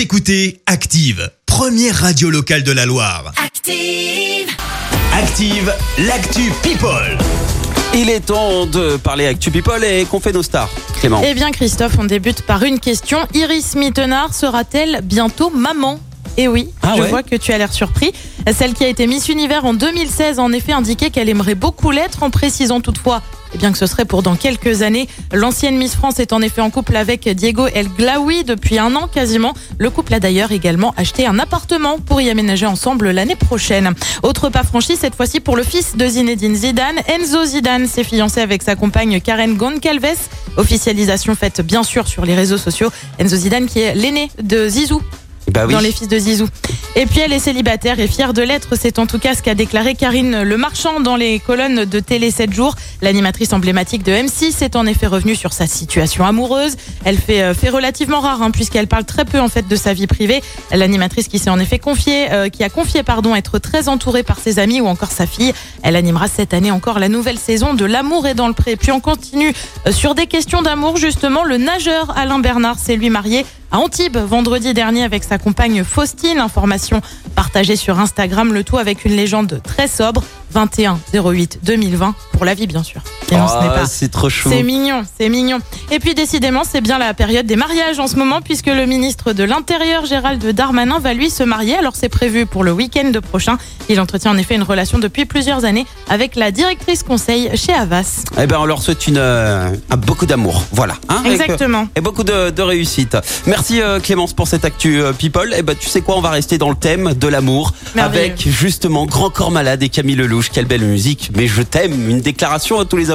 Vous écoutez Active, première radio locale de la Loire. Active. Active, l'actu People. Il est temps de parler Actu People et qu'on fait nos stars. Clément. Eh bien, Christophe, on débute par une question. Iris Mittenard sera-t-elle bientôt maman? Eh oui, Ah je ouais vois que tu as l'air surpris. Celle qui a été Miss Univers en 2016 a en effet indiqué qu'elle aimerait beaucoup l'être, en précisant toutefois eh bien que ce serait pour dans quelques années. L'ancienne Miss France est en effet en couple avec Diego El Glaoui depuis un an quasiment. Le couple a d'ailleurs également acheté un appartement pour y aménager ensemble l'année prochaine. Autre pas franchi, cette fois-ci pour le fils de Zinedine Zidane. Enzo Zidane s'est fiancé avec sa compagne Karen Goncalves. Officialisation faite bien sûr sur les réseaux sociaux. Enzo Zidane qui est l'aîné de Zizou Bah dans les fils de Zizou. Et puis elle est célibataire et fière de l'être. C'est en tout cas ce qu'a déclaré Karine Le Marchand dans les colonnes de Télé 7 jours. L'animatrice emblématique de M6 est en effet revenue sur sa situation amoureuse. Elle fait, euh, fait relativement rare hein, puisqu'elle parle très peu en fait de sa vie privée. L'animatrice qui s'est en effet confiée, euh, qui a confié pardon être très entourée par ses amis ou encore sa fille. Elle animera cette année encore la nouvelle saison de L'amour est dans le pré. Puis on continue euh, sur des questions d'amour justement. Le nageur Alain Bernard s'est lui marié à Antibes vendredi dernier avec sa compagne Faustine. Information partagée sur Instagram, le tout avec une légende très sobre. 21 08 2020 pour la vie bien sûr. Et non, ce n'est pas. c'est trop chou. C'est mignon, c'est mignon. Et puis décidément, c'est bien la période des mariages en ce moment puisque le ministre de l'Intérieur Gérald Darmanin va lui se marier. Alors c'est prévu pour le week-end prochain. Il entretient en effet une relation depuis plusieurs années avec la directrice conseil chez Havas. Eh ben, on leur souhaite une, euh, un- beaucoup d'amour. Voilà. hein, avec, euh, Exactement. et beaucoup de, de réussite. Merci euh, Clémence pour cette actu euh, people. Et ben tu sais quoi, on va rester dans le thème de l'amour avec justement Grand Corps Malade et Camille Lelouch. Quelle belle musique. Mais je t'aime. Une déclaration à tous les